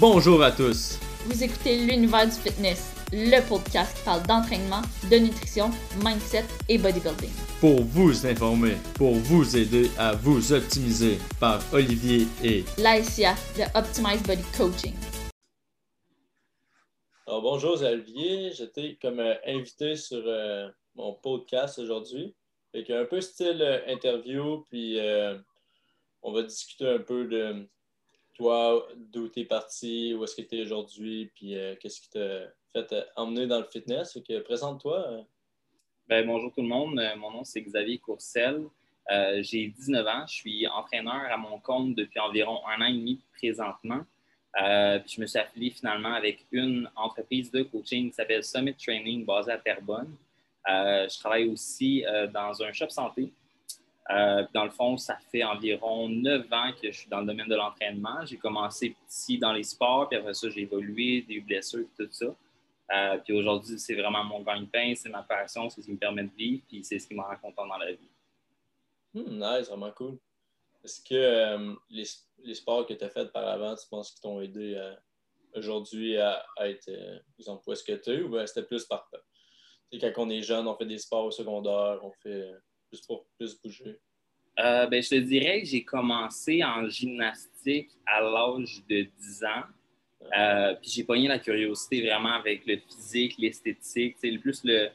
Bonjour à tous. Vous écoutez l'univers du fitness, le podcast qui parle d'entraînement, de nutrition, mindset et bodybuilding. Pour vous informer, pour vous aider à vous optimiser par Olivier et l'ASIA de Optimize Body Coaching. Alors, bonjour Olivier, j'étais comme euh, invité sur euh, mon podcast aujourd'hui. Fait un peu style euh, interview, puis on va discuter un peu de toi, d'où tu es parti, où est-ce que tu es aujourd'hui, puis euh, qu'est-ce qui t'a fait euh, emmener dans le fitness? Présente-toi. Euh. Ben, bonjour tout le monde. Mon nom, c'est Xavier Courcel. J'ai 19 ans. Je suis entraîneur à mon compte depuis environ un an et demi présentement. je me suis affilié finalement avec une entreprise de coaching qui s'appelle Summit Training basée à Terrebonne. je travaille aussi dans un shop santé euh, dans le fond, ça fait environ neuf ans que je suis dans le domaine de l'entraînement. J'ai commencé petit dans les sports, puis après ça, j'ai évolué, des blessures, tout ça. Euh, puis aujourd'hui, c'est vraiment mon gagne-pain, c'est ma passion, c'est ce qui me permet de vivre, puis c'est ce qui me rend content dans la vie. Hmm, nice, vraiment cool. Est-ce que euh, les, sports que tu as faits par avant, tu penses qu'ils t'ont aidé aujourd'hui à, être, exemple, où est-ce que tu es, ou c'était plus par. Tu sais, quand on est jeune, on fait des sports au secondaire, on fait pour plus bouger? Euh, ben, je te dirais que j'ai commencé en gymnastique à l'âge de 10 ans. Euh, puis j'ai pogné la curiosité vraiment avec le physique, l'esthétique. Plus le,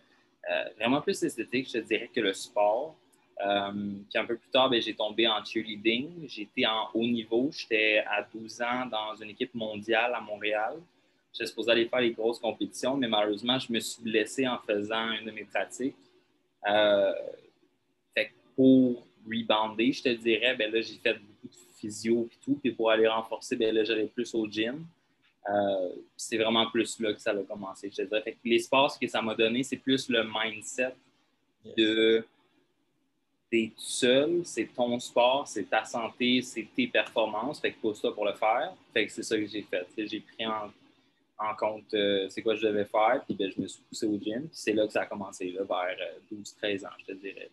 euh, vraiment plus l'esthétique, je te dirais, que le sport. puis un peu plus tard, ben, j'ai tombé en cheerleading. J'étais en haut niveau. J'étais à 12 ans dans une équipe mondiale à Montréal. J'étais supposé aller faire les grosses compétitions, mais malheureusement, je me suis blessé en faisant une de mes pratiques pour rebounder, je te dirais, ben là, j'ai fait beaucoup de physio et tout. Puis pour aller renforcer, ben là, j'allais plus au gym. Euh, c'est vraiment plus là que ça a commencé, je te dirais. Fait que l'espace que ça m'a donné, c'est plus le mindset de t'es tout seul, c'est ton sport, c'est ta santé, c'est tes performances. Fait que pose ça pour le faire. Fait que c'est ça que j'ai fait. J'ai pris en, compte euh, c'est quoi je devais faire, puis ben, je me suis poussé au gym. Puis c'est là que ça a commencé, là, vers 12-13 euh, ans, je te dirais.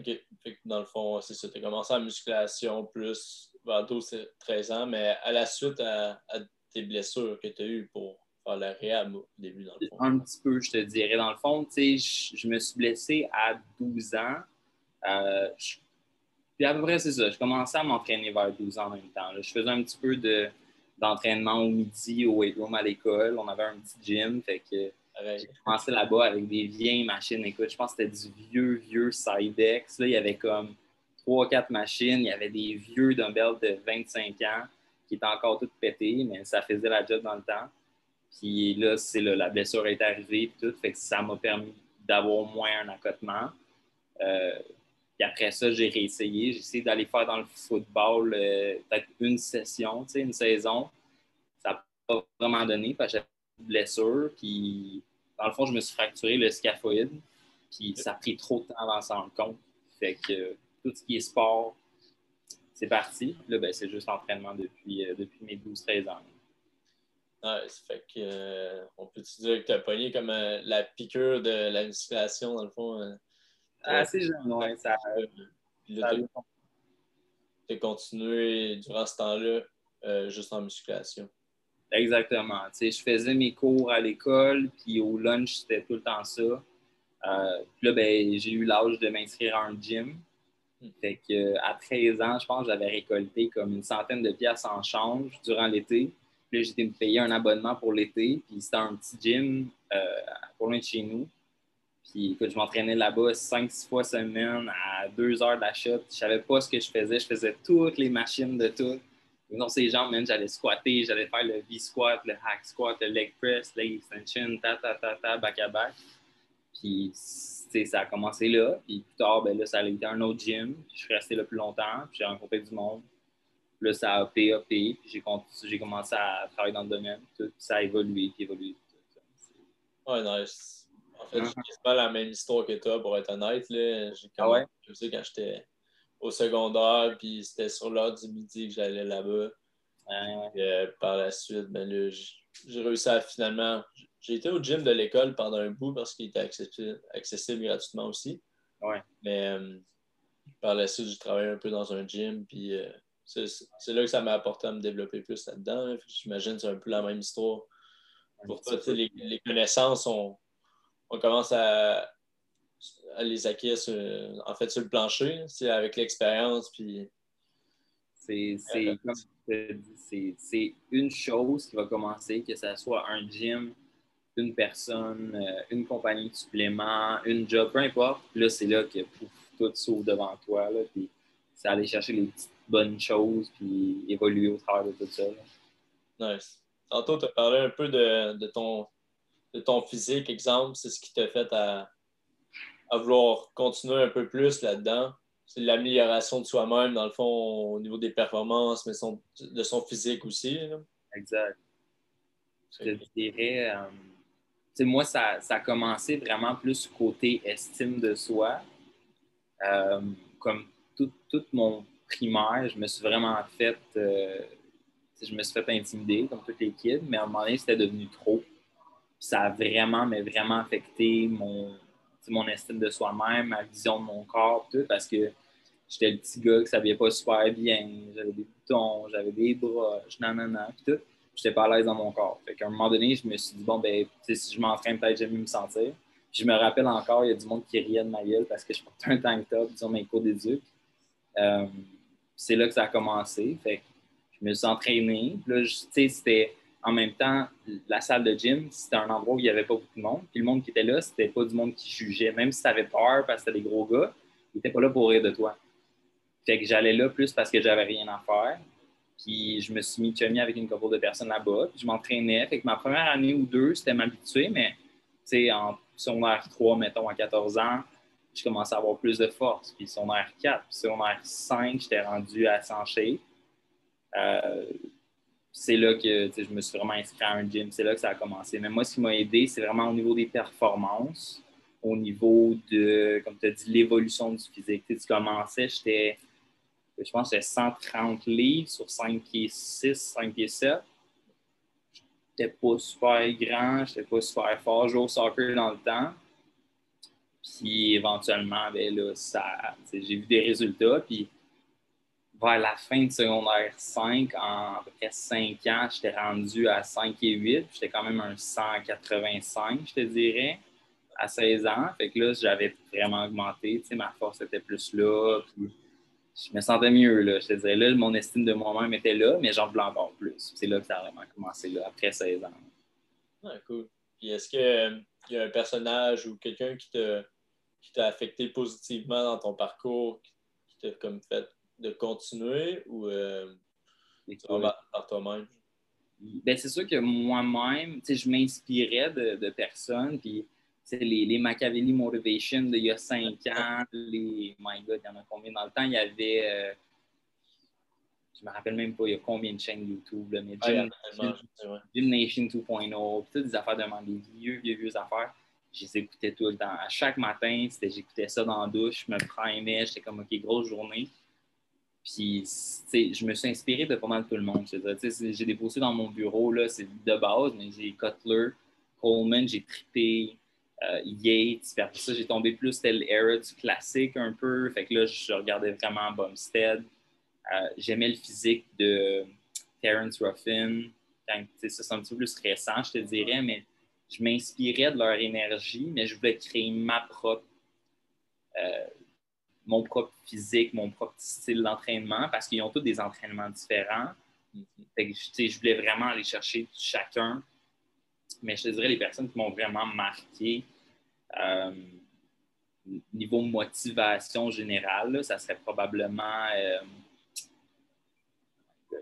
OK. dans le fond, c'est ça. Tu as commencé en musculation plus vers 12-13 ans, mais à la suite à, tes blessures que tu as eues pour faire la réhab au début, dans le fond. Un petit peu, je te dirais. Dans le fond, sais, je, me suis blessé à 12 ans. Euh, puis à peu près, c'est ça. Je commençais à m'entraîner vers 12 ans en même temps. Je faisais un petit peu de, d'entraînement au midi au weight room à l'école. On avait un petit gym, fait que j'ai commencé là-bas avec des vieilles machines. Écoute, je pense que c'était du vieux, vieux Sidex. Là, il y avait comme trois, quatre machines. Il y avait des vieux dumbbells de 25 ans qui étaient encore toutes pétés, mais ça faisait la job dans le temps. Puis là, c'est la blessure est arrivée, tout. Fait que ça m'a permis d'avoir moins un accotement. Euh, puis après ça, j'ai réessayé. J'ai essayé d'aller faire dans le football euh, peut-être une session, une saison. Ça n'a pas vraiment donné parce que j'avais une blessure. Puis dans le fond, je me suis fracturé le scaphoïde, puis ça a pris trop de temps avant s'en rendre compte. Fait que tout ce qui est sport, c'est parti. Là, ben, c'est juste entraînement depuis, euh, depuis mes 12-13 ans. Ah, ça fait que, euh, on peut dire que tu as pogné comme euh, la piqûre de la musculation, dans le fond. ah, c'est jeune, oui. Ça, là, tu as continué durant ce temps-là juste en musculation. Exactement. Tu sais, je faisais mes cours à l'école, puis au lunch, c'était tout le temps ça. Euh, puis là, ben, j'ai eu l'âge de m'inscrire à un gym. Fait que, à 13 ans, je pense j'avais récolté comme une centaine de pièces en change durant l'été. Puis là, j'étais me payer un abonnement pour l'été. Puis c'était un petit gym euh, pour loin de chez nous. Puis écoute, je m'entraînais là-bas 5-6 fois semaine à 2 heures d'achat. Je savais pas ce que je faisais. Je faisais toutes les machines de tout non, ces jambes, même, j'allais squatter, j'allais faire le V-squat, le hack squat, le leg press, leg extension, ta, ta, ta, ta, back à back. Puis, ça a commencé là. Puis plus tard, ben là, ça a été un autre gym. Puis je suis resté là plus longtemps. Puis j'ai rencontré du monde. Puis là, ça a opé, opé. Puis j'ai commencé à travailler dans le domaine. Tout, ça a évolué, puis évolué. Ouais, nice. En fait, c'est pas la même histoire que toi, pour être honnête. Là. Quand ah ouais? Je sais, quand j'étais au secondaire, puis c'était sur l'heure du midi que j'allais là-bas. Euh, par la suite, ben j'ai réussi à finalement. J'ai été au gym de l'école pendant un bout parce qu'il était accessible, gratuitement aussi. Ouais. Mais euh, par la suite, j'ai travaillé un peu dans un gym, puis euh, c'est là que ça m'a apporté à me développer plus là-dedans. là. J'imagine que c'est un peu la même histoire. Pour toi, les, les connaissances, on, on commence à les acquérir sur- en fait sur le plancher, c'est avec l'expérience. Puis, C'est c'est comme je te dis, c'est- c'est une chose qui va commencer, que ce soit un gym, une personne, euh, une compagnie de suppléments, une job, peu importe. Là, c'est là que pouf, tout s'ouvre devant toi. Là, puis c'est aller chercher les petites bonnes choses, puis évoluer au travers de tout ça. là. nice. Tantôt, tu as parlé un peu de, de ton, de ton physique, exemple, c'est ce qui t'a fait à, à vouloir continuer un peu plus là-dedans. C'est l'amélioration de soi-même, dans le fond, au niveau des performances, mais son- de son physique aussi. là. Exact. Je te dirais, euh, moi, ça, ça a commencé vraiment plus côté estime de soi. Euh, comme tout, tout mon primaire, je me suis vraiment fait, euh, je me suis fait intimider comme tous les kids, mais à un moment donné, c'était devenu trop. Ça a vraiment, mais vraiment affecté mon, mon estime de soi-même, ma vision de mon corps, tout, parce que j'étais le petit gars qui s'habillait pas super bien, j'avais des boutons, j'avais des broches, nanana, puis tout. J'étais pas à l'aise dans mon corps. Fait qu'à un moment donné, je me suis dit, bon, ben, si je m'entraîne, peut-être j'aime mieux me sentir. Je me rappelle encore, il y a du monde qui riait de ma gueule parce que je portais un tank top, disons, mes cours d'éduc. Euh, c'est là que ça a commencé. Fait que je me suis entraîné. Puis là, tu sais, c'était en même temps, la salle de gym, c'était un endroit où il n'y avait pas beaucoup de monde. Puis le monde qui était là, c'était pas du monde qui jugeait. Même si tu avais peur parce que c'était des gros gars, ils n'étaient pas là pour rire de toi. Fait que j'allais là plus parce que j'avais rien à faire. Puis je me suis mis avec une couple de personnes là-bas. Puis je m'entraînais. Fait que ma première année ou deux, c'était m'habituer, mais tu sais, en secondaire 3, mettons, à 14 ans, je commençais à avoir plus de force. Puis secondaire 4, puis secondaire 5, j'étais rendu à 100 shape. Euh, c'est là que je me suis vraiment inscrit à un gym. C'est là que ça a commencé. Mais moi, ce qui m'a aidé, c'est vraiment au niveau des performances, au niveau de, comme tu as dit, l'évolution du physique. Tu, commençais, j'étais, je pense, j'étais 130 livres sur 5 pieds 6, 5 pieds 7. J'étais pas super grand, j'étais pas super fort. Je jouais au soccer dans le temps. Puis éventuellement, ben là, ça, j'ai vu des résultats. Puis vers la fin de secondaire 5, en à peu près 5 ans, j'étais rendu à 5 et 8. J'étais quand même un 185, je te dirais, à 16 ans. Fait que là, j'avais vraiment augmenté. Tu sais, ma force était plus là. Puis je me sentais mieux, là. Je te dirais, là, mon estime de moi-même était là, mais j'en voulais encore plus. C'est là que ça a vraiment commencé, là, après 16 ans. Cool. Puis est-ce qu'il y a un personnage ou quelqu'un qui t'a affecté positivement dans ton parcours, qui t'a comme fait de continuer ou euh, Et tu vas par, par toi-même? Ben, c'est sûr que moi-même, je m'inspirais de, de personnes, puis les, les Machiavelli Motivation d'il y a cinq ans, les, my God, il y en a combien dans le temps, il y avait, euh, je me rappelle même pas, il y a combien de chaînes YouTube, là, mais Ouais, Gym, tellement, c'est vrai. Gym Nation 2.0, puis toutes des affaires de des vieux, vieux, vieux affaires. Je les écoutais tout le temps. À chaque matin, c'était, j'écoutais ça dans la douche, je me primais, j'étais comme, OK, grosse journée. Puis, je me suis inspiré de pas mal tout le monde. J'ai des posters dans mon bureau, là, c'est de base, mais j'ai Cutler, Coleman, j'ai trippé, euh, Yates. Puis après ça, j'ai tombé plus tel era du classique un peu. Fait que là, je regardais vraiment Bumstead. Euh, J'aimais le physique de Terrence Ruffin. C'est un petit peu plus récent, je te dirais, mais je m'inspirais de leur énergie, mais je voulais créer ma propre, euh, mon propre physique, mon propre style d'entraînement, parce qu'ils ont tous des entraînements différents. Fait que, tu sais, je voulais vraiment aller chercher chacun. Mais je te dirais, les personnes qui m'ont vraiment marqué, euh, niveau motivation générale, là, ça serait probablement. euh,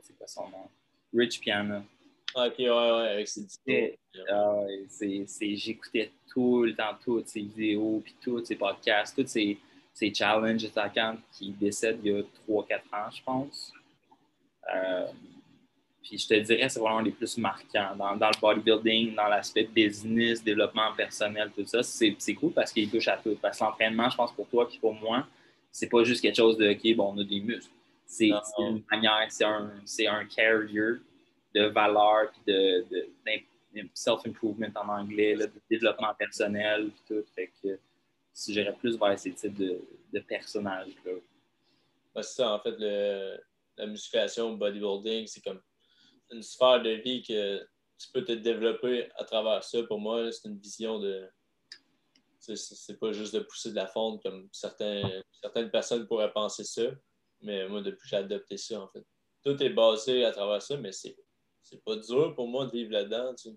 c'est quoi son nom? Rich Piana. Ok, ouais, ouais, avec ses c'est- c'est- J'écoutais tout le temps toutes ses vidéos, puis tous ses podcasts, tous ses, ses challenges attaquants qui décèdent il y a 3-4 ans, je pense. Euh, puis je te dirais, c'est vraiment les plus marquants. Dans, dans le bodybuilding, dans l'aspect business, développement personnel, tout ça, c'est c'est cool parce qu'il touche à tout. Parce que l'entraînement, je pense pour toi puis pour moi, c'est pas juste quelque chose de OK, bon, on a des muscles. C'est c'est une manière, c'est un, c'est un carrier de valeur puis de, de- self-improvement en anglais, là, de développement personnel, tout. Fait que si j'irais plus vers ces types de, de personnages-là? Ouais, c'est ça, en fait, le, la musculation, le bodybuilding, c'est comme une sphère de vie que tu peux te développer à travers ça. Pour moi, c'est une vision de. C'est pas juste de pousser de la fonte comme certains, certaines personnes pourraient penser ça. Mais moi, depuis j'ai adopté ça, en fait. Tout est basé à travers ça, mais c'est pas dur pour moi de vivre là-dedans. Tu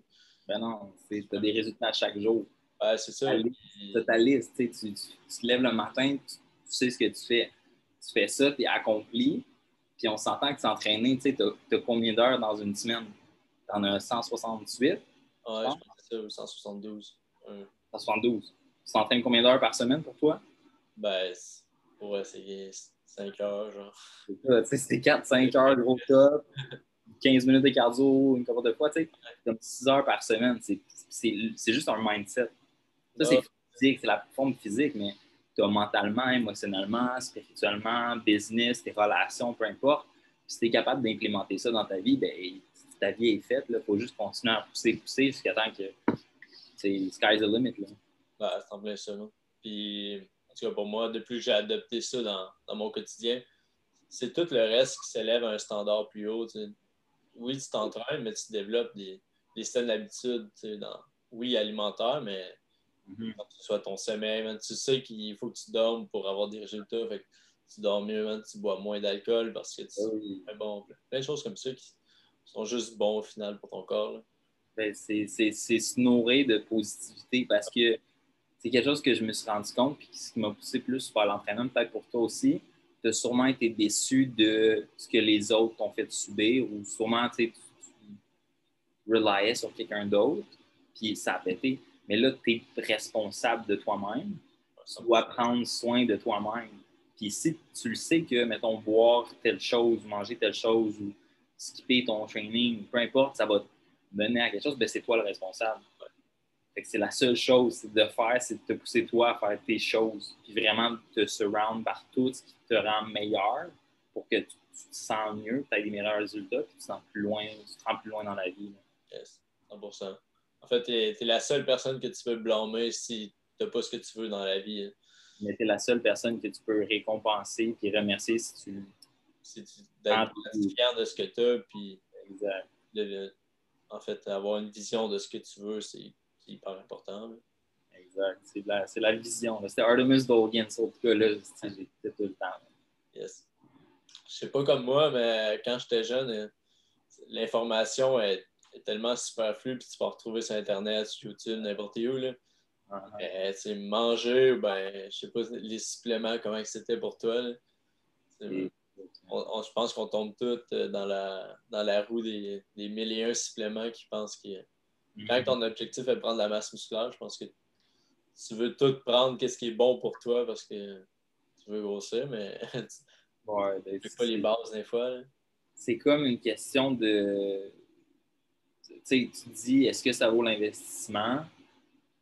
Ben non, tu as des résultats chaque jour. Ouais, c'est ça. Tu as ta liste, tu, tu, te lèves le matin, tu, sais ce que tu fais. Tu fais ça, tu es accompli, puis on s'entend que s'entraîner, tu sais, tu as, combien d'heures dans une semaine? Tu en as 168? Ouais, je pense que ça, 172. 172. Tu t'entraînes combien d'heures par semaine pour toi? Ben, ouais, c'est 5 heures, genre. C'est ça, c'est 4-5 heures de gros top, 15 minutes de cardio une couple de fois, tu sais, comme 6 heures par semaine. C'est juste un mindset. Ça, c'est physique, c'est la forme physique, mais tu as mentalement, émotionnellement, spirituellement, business, tes relations, peu importe. si tu es capable d'implémenter ça dans ta vie, ben, ta vie est faite. Il faut juste continuer à pousser, pousser jusqu'à temps que c'est sky's the limit. Là. Ben, c'est en plein ça. Puis, en tout cas, pour moi, depuis que j'ai adopté ça dans, dans mon quotidien, c'est tout le reste qui s'élève à un standard plus haut. Oui, tu t'entraînes, mais tu développes des, des styles d'habitude, oui, alimentaire, mais Mm que ce soit ton sommeil, tu sais qu'il faut que tu dormes pour avoir des résultats. Fait que tu dors mieux, tu bois moins d'alcool parce que tu ah bon. Plein de choses comme ça qui sont juste bons au final pour ton corps. Ben, c'est se nourrir de positivité parce que c'est quelque chose que je me suis rendu compte et ce qui m'a poussé plus vers l'entraînement, peut-être pour toi aussi. Tu as sûrement été déçu de ce que les autres t'ont fait subir ou sûrement tu, tu reliais sur quelqu'un d'autre puis ça a pété. Mais là, tu es responsable de toi-même. Tu dois prendre soin de toi-même. Puis si tu le sais que, mettons, boire telle chose, manger telle chose ou skipper ton training, peu importe, ça va te mener à quelque chose, ben c'est toi le responsable. c'est la seule chose de faire, c'est de te pousser toi à faire tes choses, puis vraiment te surround par tout ce qui te rend meilleur pour que tu, te sens mieux, tu aies des meilleurs résultats, puis tu te sens plus loin, tu te rends plus loin dans la vie. Yes, 100%. En fait, tu es, la seule personne que tu peux blâmer si tu n'as pas ce que tu veux dans la vie. Hein. Mais tu es la seule personne que tu peux récompenser et remercier si tu. Si tu d'être fier de ce que tu as, puis. Exact. en fait, avoir une vision de ce que tu veux, c'est hyper important. Exact. C'est la, la, vision. C'était Artemis Dogan, en tout cas, là, j'étais tout le temps. Yes. Je sais pas comme moi, mais quand j'étais jeune, l'information est est tellement superflu, puis tu vas retrouver sur Internet, sur YouTube, n'importe où. Là. Uh manger, ben, je sais pas, les suppléments, comment c'était pour toi. je pense qu'on tombe tous euh, dans la, dans la roue des, des mille et un suppléments qui pensent que mm-hmm. quand ton objectif est de prendre de la masse musculaire, je pense que tu veux tout prendre, qu'est-ce qui est bon pour toi parce que tu veux grossir, mais tu ouais, ben, pas les bases des fois. C'est comme une question de tu dis, est-ce que ça vaut l'investissement?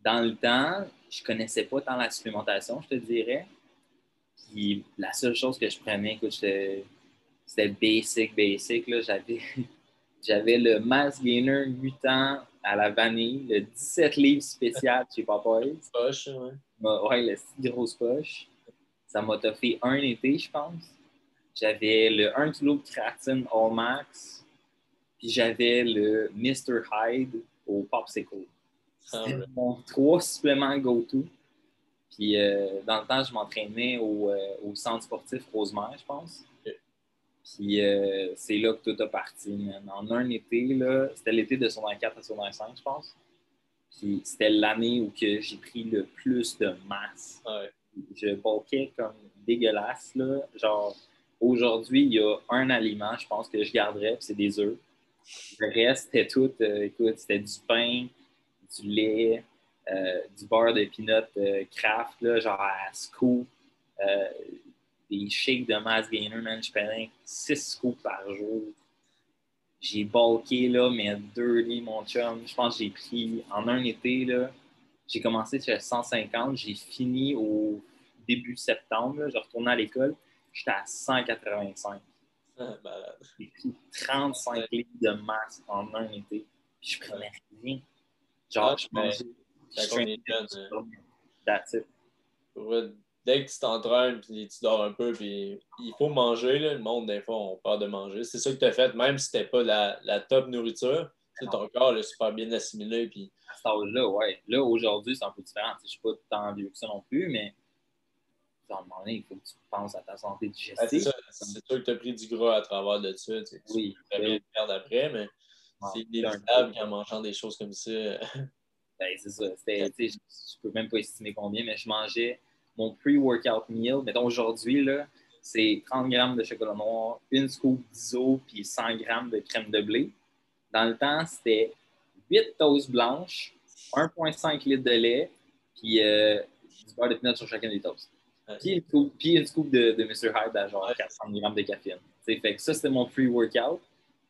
Dans le temps, je ne connaissais pas tant la supplémentation, je te dirais. Puis la seule chose que je prenais, écoute, c'était basic, basic. J'avais, j'avais le Mass Gainer mutant à la vanille, le 17 livres spécial chez Popeyes. Poche, ouais. Ouais, la grosse poche. Ça m'a fait un été, je pense. J'avais le 1 kg de créatine All Max puis j'avais le Mr. Hyde au Popsicle. Ah, C'était mon trois suppléments go-to. Puis euh, dans le temps, je m'entraînais au, euh, au, centre sportif Rosemère, je pense. Puis euh, c'est là que tout a parti. En un été, c'était l'été de son 4 à son 5, je pense. Puis c'était l'année où j'ai pris le plus de masse. Je bulkais comme dégueulasse. Là. Genre, aujourd'hui, il y a un aliment, je pense, que je garderais, c'est des œufs. Le reste, c'était tout. Euh, écoute, c'était du pain, du lait, euh, du beurre de peanut euh, craft, là, genre à scoop. des shakes de mass gainer, man. Je prenais 6 scoops par jour. J'ai bulké, là, deux lits, mon chum. Je pense que j'ai pris, en un été, là, j'ai commencé sur 150. J'ai fini au début septembre. Je retournais à l'école. J'étais à 185. J'ai pris 35 litres de masse en un été. Puis je prenais rien. Genre, je mangeais. Quand that's it. dès que tu t'entraînes puis tu dors un peu, puis il faut manger. Là. Le monde, des fois, on peur de manger. C'est ça que tu as fait, même si c'était pas la, la top nourriture. Ton corps est super bien assimilé. Puis... À cet âge-là, ouais. Là, aujourd'hui, c'est un peu différent. Je ne suis pas tant vieux que ça non plus, mais à un moment donné, il faut que tu penses à ta santé digestive. c'est sûr que tu as pris du gras à travers de ça. Tu oui. Tu bien le perdre après, mais c'est inévitable qu'en mangeant des choses comme ça. ben, c'est ça. Je ne peux même pas estimer combien, mais je mangeais mon pre-workout meal. Mettons aujourd'hui, c'est 30 grammes de chocolat noir, une scoop d'ISO, puis 100 grammes de crème de blé. Dans le temps, c'était 8 toasts blanches, 1,5 litre de lait, puis euh, du beurre de pinot sur chacun des toasts. Puis une puis une scoop de, de Mr. Hyde à genre 400 mg de caféine. fait que ça, c'était mon pre-workout.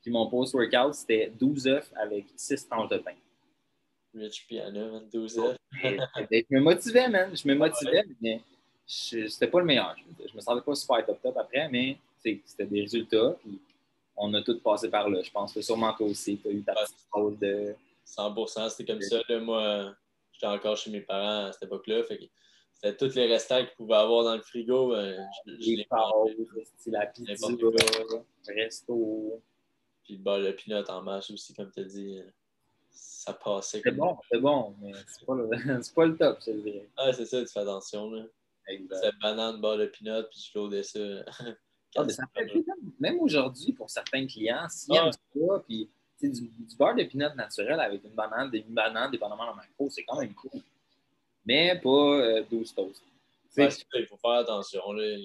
Puis mon post-workout, c'était 12 œufs avec 6 tranches de pain. Rich Piano, 12 œufs. je me motivais, man. Je me motivais, mais c'était pas le meilleur. Je me sentais pas super top top après, mais c'était des résultats. Puis on a tous passé par là. Je pense que sûrement toi aussi, tu as eu ta petite pause de. 100 c'était comme ça. Là, moi, j'étais encore chez mes parents à cette époque-là. Tous les restants qu'ils pouvaient avoir dans le frigo. Euh, je, je les pauses, la pizza, resto. Puis le beurre de pinot en masse aussi, comme tu as dit. Ça passait. C'est bon, c'est bon, mais c'est pas, le... pas le top, je dirais. Ah, c'est ça, tu fais attention. Là. C'est banane, beurre de pinot, puis je loadais ça. Ah, ça même aujourd'hui, pour certains clients, s'ils ah. aiment ça, puis du, du, beurre de pinot naturel avec une banane, des bananes, dépendamment de macro, c'est quand même cool. Mais pas euh, 12 toasts. il faut faire attention. Là.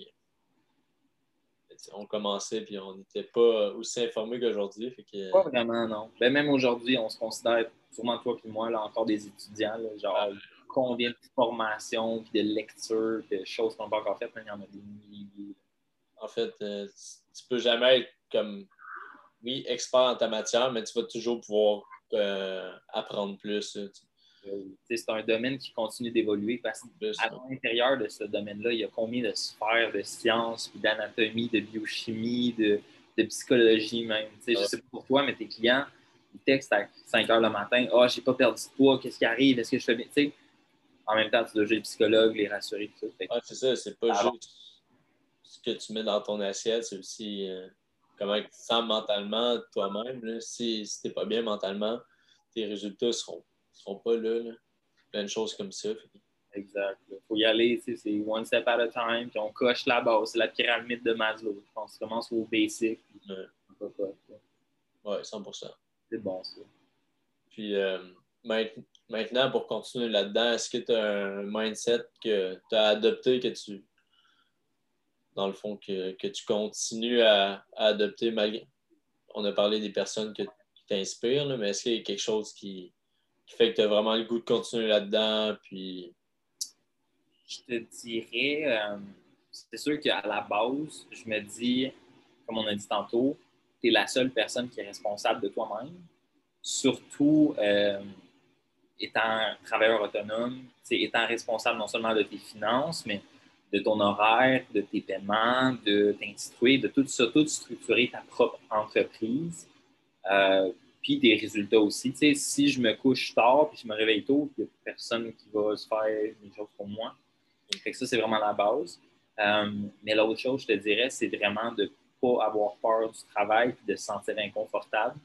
On commençait puis on n'était pas aussi informés qu'aujourd'hui. Que... Pas vraiment, non. Ben, même aujourd'hui, on se considère, sûrement toi et moi, là, encore des étudiants. genre, combien de formations, de lectures, de choses qu'on n'a pas encore faites, mais il y en a des milliers. En fait, euh, tu peux jamais être comme, oui, expert en ta matière, mais tu vas toujours pouvoir euh, apprendre plus. C'est un domaine qui continue d'évoluer parce qu'à l'intérieur de ce domaine-là, il y a combien de sphères de sciences, d'anatomie, de biochimie, de, psychologie même. Je ne sais pas pour toi, mais tes clients, ils textent à 5 heures le matin Ah, oh, j'ai pas perdu de poids, qu'est-ce qui arrive, est-ce que je fais bien? en même temps, tu dois jouer le psychologue, les rassurer, tout ça. Ah, c'est ça, c'est pas juste ce que tu mets dans ton assiette, c'est aussi euh, comment tu te sens mentalement toi-même. Si, si tu n'es pas bien mentalement, tes résultats seront seront pas là, Plein de choses comme ça. Exact. Il faut y aller, c'est one step at a time, puis on coche la base. C'est la pyramide de Maslow. Pense qu'on commence au basic. Oui, 100% C'est bon, ça. Puis euh, maintenant, pour continuer là-dedans, est-ce que tu as un mindset que tu as adopté, que tu. Dans le fond, que, tu continues à, adopter malgré. On a parlé des personnes qui t'inspirent, mais est-ce qu'il y a quelque chose qui, qui fait que tu as vraiment le goût de continuer là-dedans? Puis... Je te dirais, euh, c'est sûr qu'à la base, je me dis, comme on a dit tantôt, tu es la seule personne qui est responsable de toi-même. Surtout euh, étant travailleur autonome, étant responsable non seulement de tes finances, mais de ton horaire, de tes paiements, de t'instruire, de tout ça, tout structurer ta propre entreprise. Euh, puis des résultats aussi. Tu sais, si je me couche tard puis je me réveille tôt, il n'y a personne qui va se faire des choses pour moi. Fait que ça, c'est vraiment la base. Euh, mais l'autre chose, je te dirais, c'est vraiment de ne pas avoir peur du travail et de se sentir inconfortable.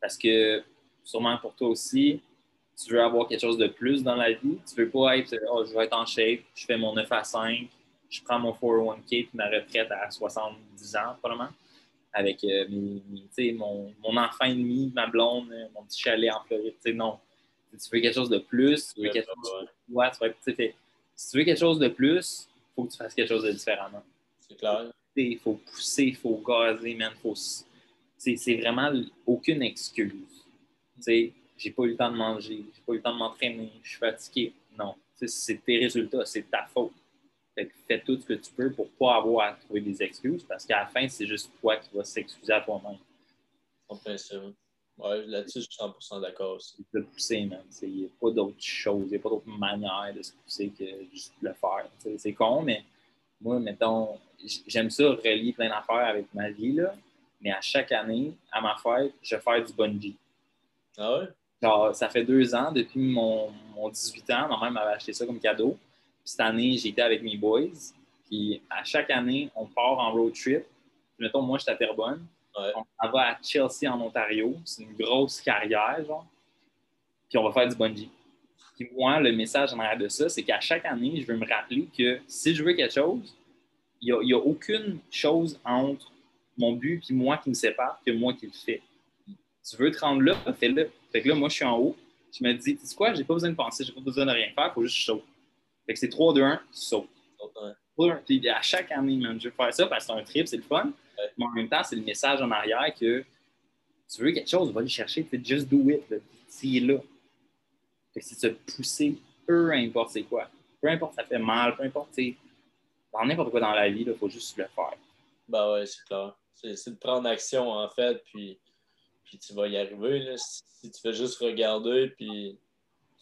Parce que, sûrement pour toi aussi, tu veux avoir quelque chose de plus dans la vie. Tu veux pas être, oh, je vais être en shape, je fais mon 9 à 5, je prends mon 401k puis ma retraite à 70 ans, probablement avec euh, mon, mon, enfant ennemi, ma blonde, euh, mon petit chalet en Floride. non. Si tu veux quelque chose de plus, tu veux quelque chose si tu veux quelque chose de plus, il faut que tu fasses quelque chose de différemment. C'est clair. Il faut pousser, il faut gazer, man. C'est vraiment aucune excuse. J'ai pas eu le temps de manger, j'ai pas eu le temps de m'entraîner, je suis fatigué. Non. C'est tes résultats, c'est ta faute fais tout ce que tu peux pour ne pas avoir à trouver des excuses parce qu'à la fin, c'est juste toi qui vas s'excuser à toi-même. Ouais, là-dessus, je suis 100% d'accord aussi. De pousser, même. Il n'y a pas d'autre chose, il n'y a pas d'autre manière de se pousser que juste le faire. C'est con, mais moi, mettons, j'aime ça relier plein d'affaires avec ma vie, là, mais à chaque année, à ma fête, je vais faire du bungee. Ah ouais? Genre, ça fait deux ans, depuis mon, mon 18 ans, ma mère m'avait acheté ça comme cadeau. Cette année, j'étais avec mes boys. Puis à chaque année, on part en road trip. Mettons, moi, je suis à Terrebonne. Ouais. On va à Chelsea, en Ontario. C'est une grosse carrière, genre. Puis on va faire du bungee. Puis moi, le message en arrière de ça, c'est qu'à chaque année, je veux me rappeler que si je veux quelque chose, il n'y a, a, aucune chose entre mon but et moi qui me sépare que moi qui le fais. Tu veux te rendre là, fais-le. Fait que là, moi, je suis en haut. Je me dis, tu sais quoi, j'ai pas besoin de penser, j'ai pas besoin de rien faire, il faut juste sauter. Fait que c'est 3, 2, 1, saute. Ouais. Puis à chaque année, man, je veux faire ça parce que c'est un trip, c'est le fun. Ouais. Mais en même temps, c'est le message en arrière que tu veux quelque chose, va le chercher, fais just do it. C'est là. Fait que c'est de se pousser, peu importe c'est quoi. Peu importe ça fait mal, peu importe, tu sais, dans n'importe quoi dans la vie, il faut juste le faire. Ben ouais, c'est clair. C'est c'est de prendre action, en fait, puis, puis tu vas y arriver. Là. Si, si tu fais juste regarder, puis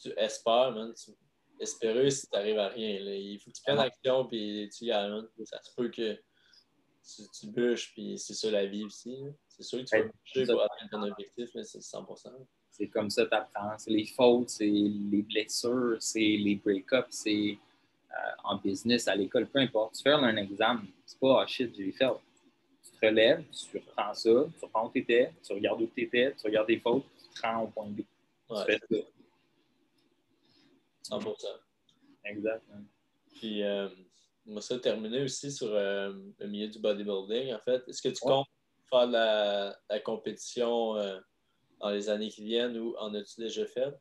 tu espères, man, tu, espérer si tu n'arrives à rien. là. Il faut que tu prennes action, puis tu y man. Ça se peut que tu, tu bûches, puis c'est ça la vie aussi. C'est sûr que tu vas Ouais, bûcher pour atteindre ton objectif, mais c'est 100%. C'est comme ça que tu apprends. C'est les fautes, c'est les blessures, c'est les break-ups, c'est euh, en business, à l'école, peu importe. Tu fais un examen, c'est pas ah shit, j'ai fait. Tu te relèves, tu reprends ça, tu reprends où tu étais, tu regardes où tu étais, tu regardes tes fautes, tu te rends au point B. Tu Ouais, fais ça. 100%. Exactement. Puis, euh, moi, ça, terminé aussi sur euh, le milieu du bodybuilding, en fait. Est-ce que tu Ouais. comptes faire la, la compétition euh, dans les années qui viennent ou en as-tu déjà fait?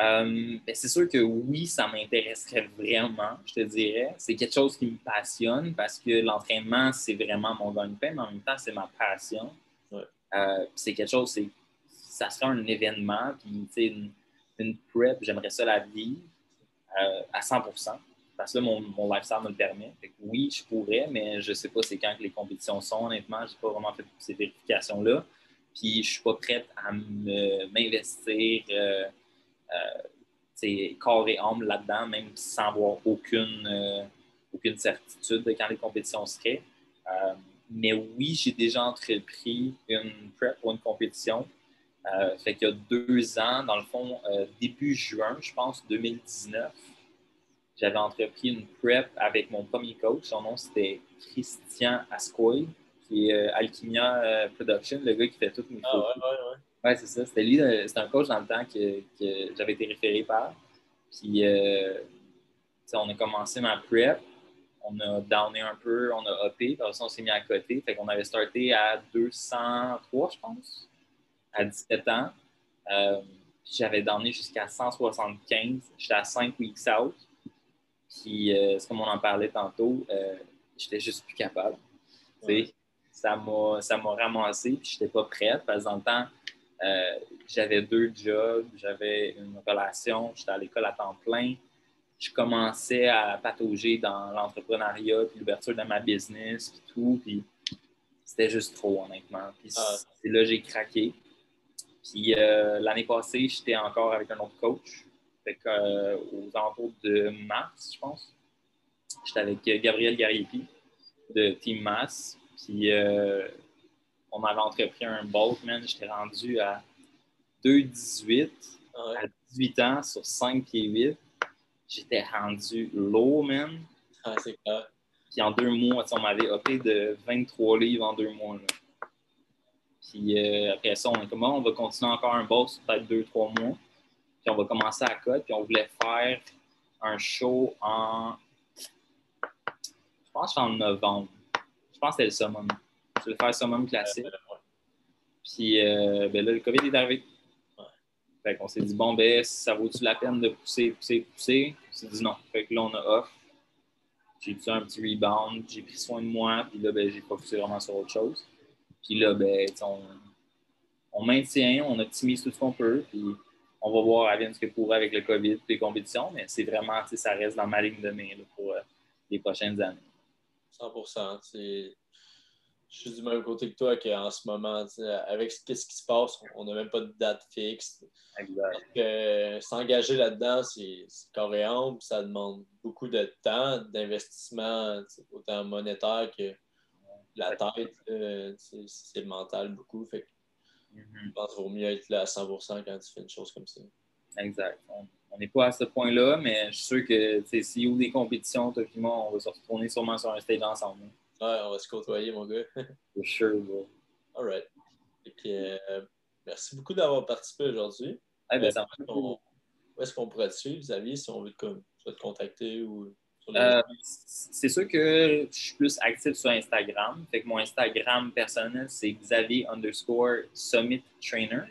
Euh, ben, c'est sûr que oui, ça m'intéresserait vraiment, je te dirais. C'est quelque chose qui me passionne parce que l'entraînement, c'est vraiment mon gagne-pain, mais en même temps, c'est ma passion. Ouais. Euh, puis c'est quelque chose, c'est, ça serait un événement, puis tu sais, une, prep, j'aimerais ça la vivre euh, à 100% parce que là, mon, lifestyle me le permet. Oui, je pourrais, mais je sais pas c'est quand que les compétitions sont, honnêtement. Je n'ai pas vraiment fait ces vérifications-là. Puis je suis pas prête à m'investir euh, euh, corps et âme là-dedans, même sans avoir aucune, aucune certitude de quand les compétitions seraient. Mais oui, j'ai déjà entrepris une prep pour une compétition. Euh, fait qu'il y a deux ans, dans le fond, euh, début juin, je pense, 2019, j'avais entrepris une prep avec mon premier coach. Son nom, c'était Christian Ascoy, qui est euh, Alchimia euh, Production, le gars qui fait toutes mes Ah photos. ouais, ouais, ouais. Ouais, c'est ça. C'était lui, c'était un coach dans le temps que, que j'avais été référé par. Puis, on a commencé ma prep, on a downé un peu, on a après ça, on s'est mis à côté. Fait qu'on avait starté à 203, je pense, à 17 ans. Euh, j'avais downé jusqu'à 175. J'étais à 5 weeks out. Puis, euh, c'est comme on en parlait tantôt, euh, j'étais juste plus capable. Ouais. Ça m'a ça m'a ramassé, puis j'étais pas prête, parce que dans le temps, j'avais deux jobs, j'avais une relation, j'étais à l'école à temps plein. Je commençais à patauger dans l'entrepreneuriat, puis l'ouverture de ma business, puis tout, puis c'était juste trop, honnêtement. Puis Ah. c'est là que j'ai craqué. Puis euh, l'année passée, j'étais encore avec un autre coach. Fait que, euh, aux alentours de mars, je pense, j'étais avec Gabriel Gariepi de Team Mass. Puis euh, on avait entrepris un bulk, man. J'étais rendu à 2,18 Ah ouais. à 18 ans sur 5 pieds 8. J'étais rendu low, man. Ah, c'est clair. Puis en deux mois, on m'avait opé de 23 livres en deux mois. là. Puis euh, après ça, on est comme, on va continuer encore un boss, peut-être deux, trois mois. Puis on va commencer à cote. Puis on voulait faire un show en. Je pense en novembre. Je pense que c'était le summum. Je voulais faire le summum classique. Euh. Puis euh, ben là, le COVID est arrivé. Fait qu'on s'est dit, bon, ben, ça vaut-tu la peine de pousser, pousser, pousser? On s'est dit non. Fait que là, on a off. J'ai eu un petit rebound, j'ai pris soin de moi, puis là, ben, j'ai focusé vraiment sur autre chose. Puis là, ben, on, on maintient, on optimise tout ce qu'on peut, puis on va voir à bien ce que pourra avec le COVID et les compétitions, mais c'est vraiment, ça reste dans ma ligne de main là, pour euh, les prochaines années. 100%. c'est- Je suis du même côté que toi qu'en ce moment, avec ce ce qui se passe, on n'a même pas de date fixe. Euh, s'engager là-dedans, c'est coréen, ça demande beaucoup de temps, d'investissement, autant monétaire que la tête. euh, c'est le mental beaucoup. Fait que Mhm. je pense qu'il vaut mieux être là à 100% quand tu fais une chose comme ça. Exact. On, n'est pas à ce point-là, mais je suis sûr que s'il y a des compétitions, toi et moi, on va se retourner sûrement sur un stage ensemble. Ouais, on va se côtoyer, mon gars. For sure, bro. All right. Et euh, merci beaucoup d'avoir participé aujourd'hui. Ben, ça on- Où est-ce qu'on pourrait te suivre, Xavier, si on veut te, contacter ou Euh, c'est sûr que je suis plus actif sur Instagram. Fait que mon Instagram personnel, c'est Xavier underscore Summit Trainer.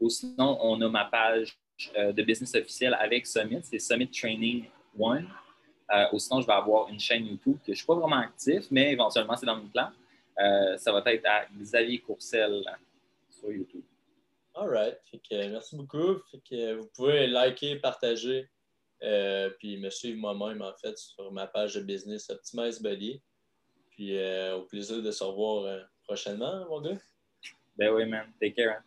Ou sinon, on a ma page euh, de business officielle avec Summit, c'est Summit Training One. Euh, ou sinon, je vais avoir une chaîne YouTube que je ne suis pas vraiment actif, mais éventuellement, c'est dans mon plan. Ça va être à Xavier Courcel sur YouTube. All right. Fait que, merci beaucoup. Fait que, vous pouvez liker, partager, euh, puis me suivre moi-même, en fait, sur ma page de business Optimize Body. Puis euh, au plaisir de se revoir euh, prochainement, mon gars. Ben oui, man. Take care. hein.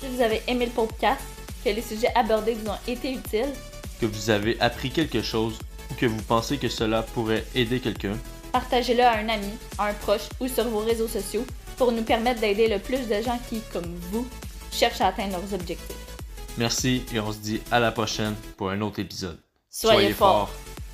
Si vous avez aimé le podcast, que les sujets abordés vous ont été utiles, Que vous avez appris quelque chose ou que vous pensez que cela pourrait aider quelqu'un, partagez-le à un ami, à un proche ou sur vos réseaux sociaux pour nous permettre d'aider le plus de gens qui, comme vous, cherchent à atteindre leurs objectifs. Merci et on se dit à la prochaine pour un autre épisode. Soyez, forts.